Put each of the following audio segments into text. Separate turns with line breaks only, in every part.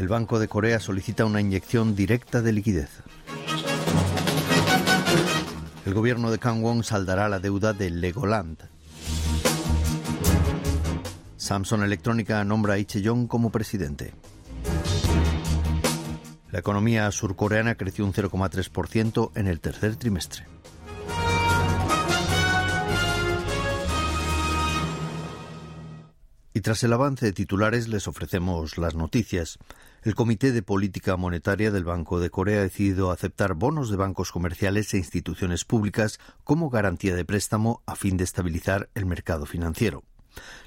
El Banco de Corea solicita una inyección directa de liquidez. El gobierno de Kangwon saldará la deuda de Legoland. Samsung Electrónica nombra a Lee Chae-yong como presidente. La economía surcoreana creció un 0,3% en el tercer trimestre. Y tras el avance de titulares les ofrecemos las noticias. El Comité de Política Monetaria del Banco de Corea ha decidido aceptar bonos de bancos comerciales e instituciones públicas como garantía de préstamo a fin de estabilizar el mercado financiero.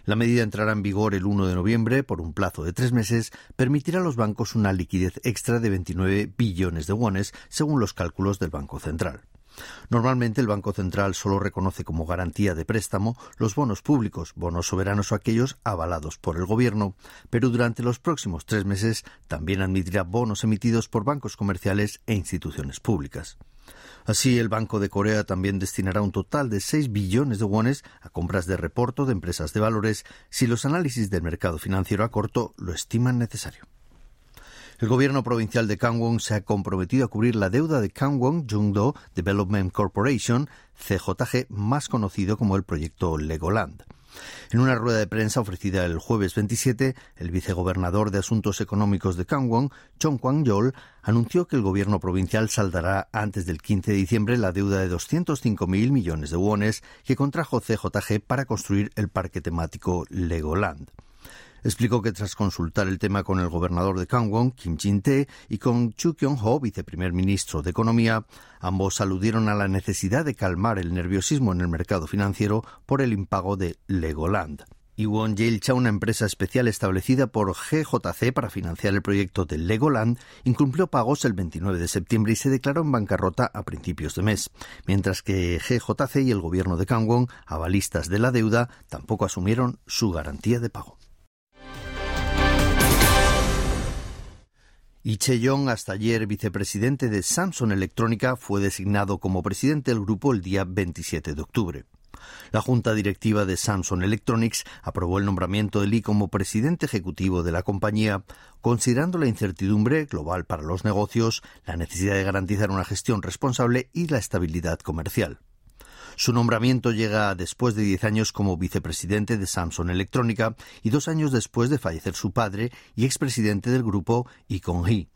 La medida entrará en vigor el 1 de noviembre por un plazo de tres meses, permitirá a los bancos una liquidez extra de 29 billones de wones, según los cálculos del Banco Central. Normalmente el Banco Central solo reconoce como garantía de préstamo los bonos públicos, bonos soberanos o aquellos avalados por el Gobierno, pero durante los próximos tres meses también admitirá bonos emitidos por bancos comerciales e instituciones públicas. Así, el Banco de Corea también destinará un total de 6 billones de wones a compras de reporto de empresas de valores si los análisis del mercado financiero a corto lo estiman necesario. El gobierno provincial de Kangwon se ha comprometido a cubrir la deuda de Kangwon Jungdo Development Corporation, CJG, más conocido como el proyecto Legoland. En una rueda de prensa ofrecida el jueves 27, el vicegobernador de Asuntos Económicos de Kangwon, Chong Kwang-yol, anunció que el gobierno provincial saldará antes del 15 de diciembre la deuda de 205.000 millones de wones que contrajo CJG para construir el parque temático Legoland explicó que tras consultar el tema con el gobernador de Kangwon, Kim Jin-tae, y con Chu Kyung-ho, viceprimer ministro de Economía, ambos aludieron a la necesidad de calmar el nerviosismo en el mercado financiero por el impago de Legoland. Iwon Jailcha, una empresa especial establecida por GJC para financiar el proyecto de Legoland, incumplió pagos el 29 de septiembre y se declaró en bancarrota a principios de mes, mientras que GJC y el gobierno de Kangwon, avalistas de la deuda, tampoco asumieron su garantía de pago. Y Cheyong, hasta ayer vicepresidente de Samsung Electrónica, fue designado como presidente del grupo el día 27 de octubre. La junta directiva de Samsung Electronics aprobó el nombramiento de Lee como presidente ejecutivo de la compañía, considerando la incertidumbre global para los negocios, la necesidad de garantizar una gestión responsable y la estabilidad comercial. Su nombramiento llega después de diez años como vicepresidente de Samsung Electrónica y dos años después de fallecer su padre y expresidente del grupo Icon Hee.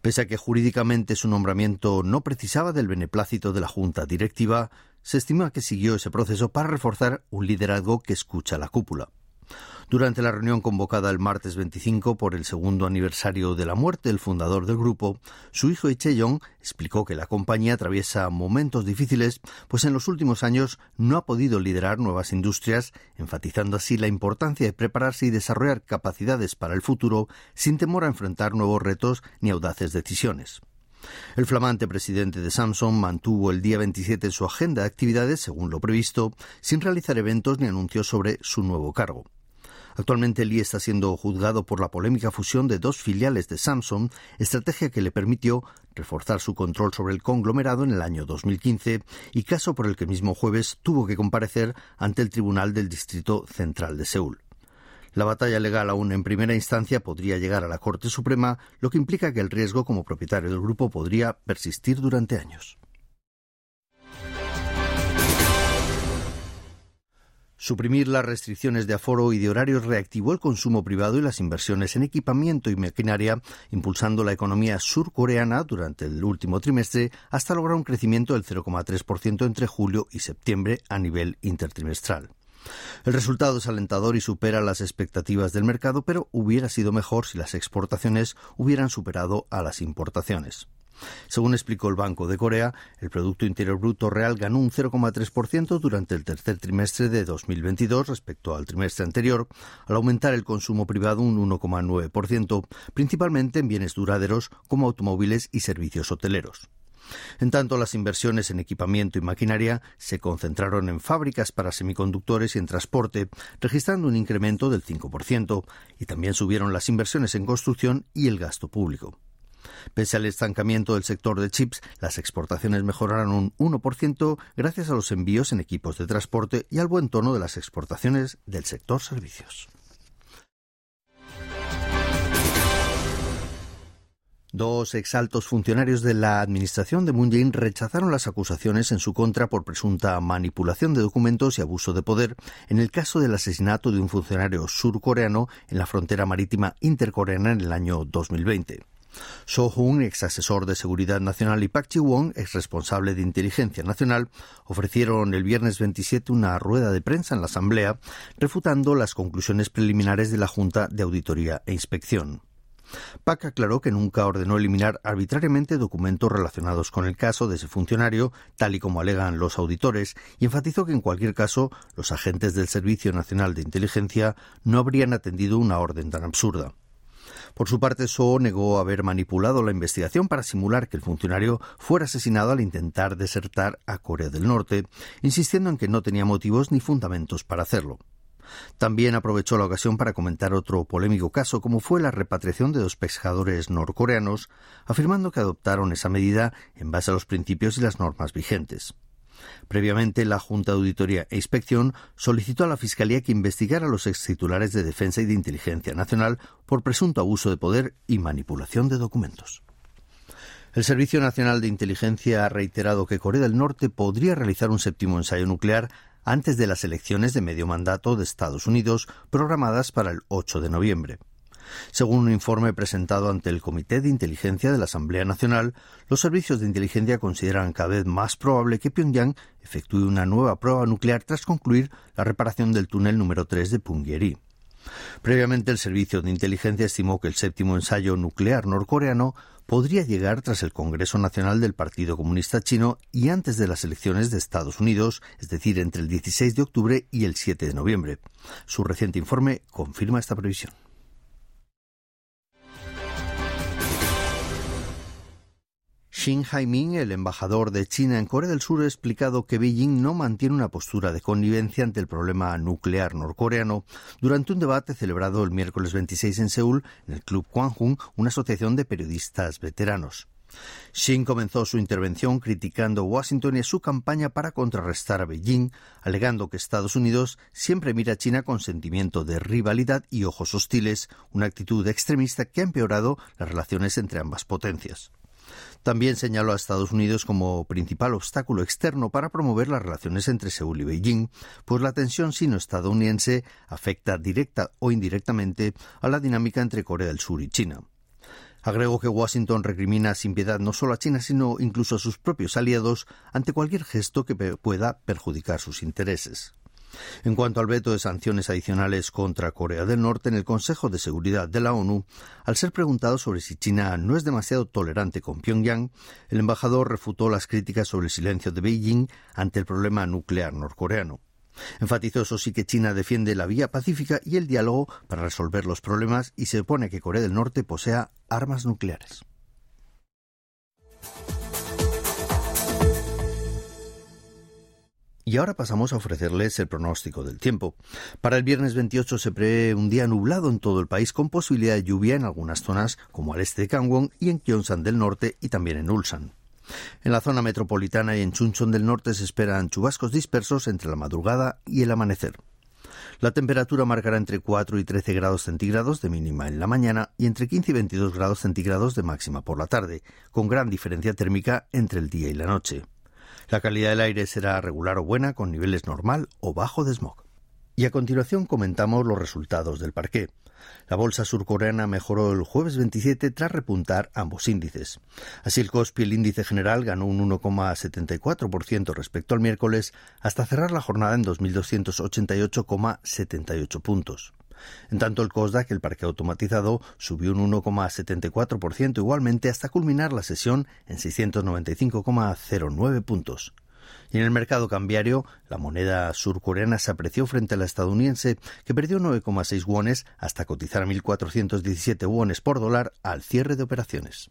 Pese a que jurídicamente su nombramiento no precisaba del beneplácito de la Junta Directiva, se estima que siguió ese proceso para reforzar un liderazgo que escucha la cúpula. Durante la reunión convocada el martes 25 por el segundo aniversario de la muerte del fundador del grupo, su hijo Yong explicó que la compañía atraviesa momentos difíciles, pues en los últimos años no ha podido liderar nuevas industrias, enfatizando así la importancia de prepararse y desarrollar capacidades para el futuro sin temor a enfrentar nuevos retos ni audaces decisiones. El flamante presidente de Samsung mantuvo el día 27 su agenda de actividades según lo previsto, sin realizar eventos ni anuncios sobre su nuevo cargo. Actualmente Lee está siendo juzgado por la polémica fusión de dos filiales de Samsung, estrategia que le permitió reforzar su control sobre el conglomerado en el año 2015 y caso por el que mismo jueves tuvo que comparecer ante el Tribunal del Distrito Central de Seúl. La batalla legal aún en primera instancia podría llegar a la Corte Suprema, lo que implica que el riesgo como propietario del grupo podría persistir durante años. Suprimir las restricciones de aforo y de horarios reactivó el consumo privado y las inversiones en equipamiento y maquinaria, impulsando la economía surcoreana durante el último trimestre hasta lograr un crecimiento del 0,3% entre julio y septiembre a nivel intertrimestral. El resultado es alentador y supera las expectativas del mercado, pero hubiera sido mejor si las exportaciones hubieran superado a las importaciones. Según explicó el Banco de Corea, el Producto Interior Bruto real ganó un 0,3% durante el tercer trimestre de 2022 respecto al trimestre anterior, al aumentar el consumo privado un 1,9%, principalmente en bienes duraderos como automóviles y servicios hoteleros. En tanto, las inversiones en equipamiento y maquinaria se concentraron en fábricas para semiconductores y en transporte, registrando un incremento del 5%, y también subieron las inversiones en construcción y el gasto público. Pese al estancamiento del sector de chips, las exportaciones mejoraron un 1% gracias a los envíos en equipos de transporte y al buen tono de las exportaciones del sector servicios. Dos exaltos funcionarios de la administración de Moon Jae-in rechazaron las acusaciones en su contra por presunta manipulación de documentos y abuso de poder en el caso del asesinato de un funcionario surcoreano en la frontera marítima intercoreana en el año 2020. So Hoon, ex asesor de Seguridad Nacional, y Park Ji-won, ex responsable de Inteligencia Nacional, ofrecieron el viernes 27 una rueda de prensa en la Asamblea, refutando las conclusiones preliminares de la Junta de Auditoría e Inspección. Pak aclaró que nunca ordenó eliminar arbitrariamente documentos relacionados con el caso de ese funcionario, tal y como alegan los auditores, y enfatizó que en cualquier caso los agentes del Servicio Nacional de Inteligencia no habrían atendido una orden tan absurda. Por su parte, So negó haber manipulado la investigación para simular que el funcionario fuera asesinado al intentar desertar a Corea del Norte, insistiendo en que no tenía motivos ni fundamentos para hacerlo. También aprovechó la ocasión para comentar otro polémico caso, como fue la repatriación de dos pescadores norcoreanos, afirmando que adoptaron esa medida en base a los principios y las normas vigentes. Previamente, la Junta de Auditoría e Inspección solicitó a la Fiscalía que investigara a los extitulares de Defensa y de Inteligencia Nacional por presunto abuso de poder y manipulación de documentos. El Servicio Nacional de Inteligencia ha reiterado que Corea del Norte podría realizar un séptimo ensayo nuclear antes de las elecciones de medio mandato de Estados Unidos programadas para el 8 de noviembre. Según un informe presentado ante el Comité de Inteligencia de la Asamblea Nacional, los servicios de inteligencia consideran cada vez más probable que Pyongyang efectúe una nueva prueba nuclear tras concluir la reparación del túnel número 3 de Punggye-ri. Previamente, el Servicio de Inteligencia estimó que el séptimo ensayo nuclear norcoreano podría llegar tras el Congreso Nacional del Partido Comunista Chino y antes de las elecciones de Estados Unidos, es decir, entre el 16 de octubre y el 7 de noviembre. Su reciente informe confirma esta previsión. Shin Hai-ming, el embajador de China en Corea del Sur, ha explicado que Beijing no mantiene una postura de connivencia ante el problema nuclear norcoreano durante un debate celebrado el miércoles 26 en Seúl en el Club Kwanghung, una asociación de periodistas veteranos. Shin comenzó su intervención criticando Washington y su campaña para contrarrestar a Beijing, alegando que Estados Unidos siempre mira a China con sentimiento de rivalidad y ojos hostiles, una actitud extremista que ha empeorado las relaciones entre ambas potencias. También señaló a Estados Unidos como principal obstáculo externo para promover las relaciones entre Seúl y Beijing, pues la tensión sino-estadounidense afecta directa o indirectamente a la dinámica entre Corea del Sur y China. Agregó que Washington recrimina sin piedad no solo a China, sino incluso a sus propios aliados ante cualquier gesto que pueda perjudicar sus intereses. En cuanto al veto de sanciones adicionales contra Corea del Norte en el Consejo de Seguridad de la ONU, al ser preguntado sobre si China no es demasiado tolerante con Pyongyang, el embajador refutó las críticas sobre el silencio de Beijing ante el problema nuclear norcoreano. Enfatizó eso sí que China defiende la vía pacífica y el diálogo para resolver los problemas y se opone a que Corea del Norte posea armas nucleares. Y ahora pasamos a ofrecerles el pronóstico del tiempo. Para el viernes 28 se prevé un día nublado en todo el país con posibilidad de lluvia en algunas zonas como al este de Gangwon y en Gyeongsan del norte y también en Ulsan. En la zona metropolitana y en Chuncheon del norte se esperan chubascos dispersos entre la madrugada y el amanecer. La temperatura marcará entre 4 y 13 grados centígrados de mínima en la mañana y entre 15 y 22 grados centígrados de máxima por la tarde, con gran diferencia térmica entre el día y la noche. La calidad del aire será regular o buena con niveles normal o bajo de smog. Y a continuación comentamos los resultados del parqué. La bolsa surcoreana mejoró el jueves 27 tras repuntar ambos índices. Así el Kospi, el índice general, ganó un 1,74% respecto al miércoles hasta cerrar la jornada en 2.288,78 puntos. En tanto, el COSDAC, el parque automatizado, subió un 1,74% igualmente hasta culminar la sesión en 695,09 puntos. Y en el mercado cambiario, la moneda surcoreana se apreció frente a la estadounidense, que perdió 9,6 wones hasta cotizar a 1.417 wones por dólar al cierre de operaciones.